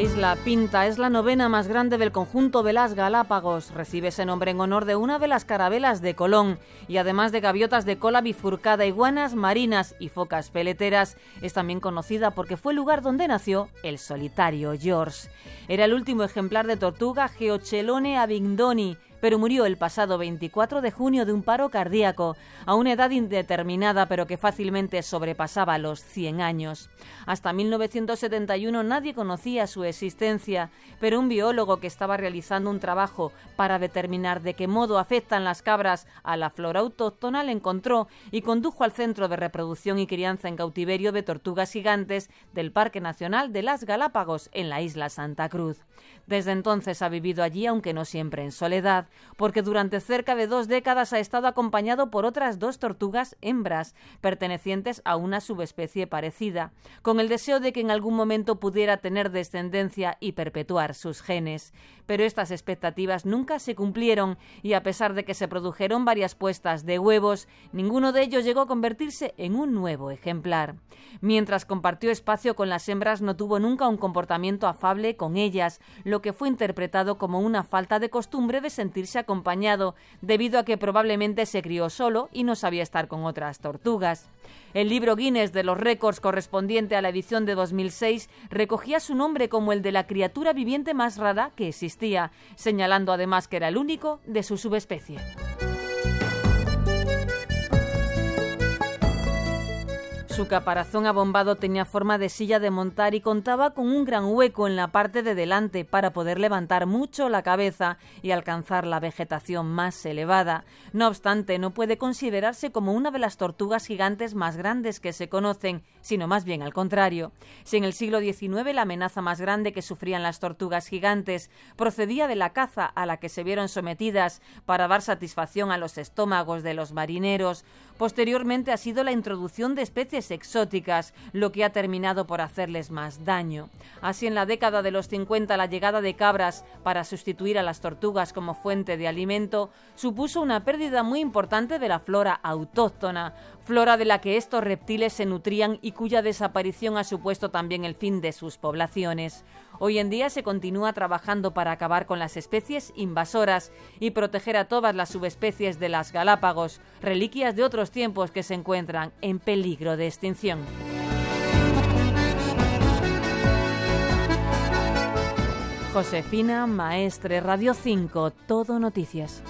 Isla Pinta es la novena más grande del conjunto de las Galápagos. Recibe ese nombre en honor de una de las carabelas de Colón y además de gaviotas de cola bifurcada, iguanas marinas y focas peleteras, es también conocida porque fue el lugar donde nació el solitario George. Era el último ejemplar de tortuga Geochelone abingdoni, pero murió el pasado 24 de junio de un paro cardíaco, a una edad indeterminada pero que fácilmente sobrepasaba los 100 años. Hasta 1971 nadie conocía su existencia, pero un biólogo que estaba realizando un trabajo para determinar de qué modo afectan las cabras a la flora autóctona le encontró y condujo al Centro de Reproducción y Crianza en Cautiverio de Tortugas Gigantes del Parque Nacional de las Galápagos en la isla Santa Cruz. Desde entonces ha vivido allí, aunque no siempre en soledad, porque durante cerca de dos décadas ha estado acompañado por otras dos tortugas hembras, pertenecientes a una subespecie parecida, con el deseo de que en algún momento pudiera tener descendencia y perpetuar sus genes. Pero estas expectativas nunca se cumplieron y a pesar de que se produjeron varias puestas de huevos, ninguno de ellos llegó a convertirse en un nuevo ejemplar. Mientras compartió espacio con las hembras no tuvo nunca un comportamiento afable con ellas, lo que fue interpretado como una falta de costumbre de sentirse acompañado, debido a que probablemente se crió solo y no sabía estar con otras tortugas. El libro Guinness de los récords correspondiente a la edición de 2006 recogía su nombre como el de la criatura viviente más rara que existía, señalando además que era el único de su subespecie. Su caparazón abombado tenía forma de silla de montar y contaba con un gran hueco en la parte de delante para poder levantar mucho la cabeza y alcanzar la vegetación más elevada. No obstante, no puede considerarse como una de las tortugas gigantes más grandes que se conocen, sino más bien al contrario. Si en el siglo XIX la amenaza más grande que sufrían las tortugas gigantes procedía de la caza a la que se vieron sometidas para dar satisfacción a los estómagos de los marineros, posteriormente ha sido la introducción de exóticas, lo que ha terminado por hacerles más daño. Así, en la década de los 50, la llegada de cabras para sustituir a las tortugas como fuente de alimento supuso una pérdida muy importante de la flora autóctona, flora de la que estos reptiles se nutrían y cuya desaparición ha supuesto también el fin de sus poblaciones. Hoy en día se continúa trabajando para acabar con las especies invasoras y proteger a todas las subespecies de las Galápagos, reliquias de otros tiempos que se encuentran en peligro de extinción. Josefina Maestre, Radio 5, Todo Noticias.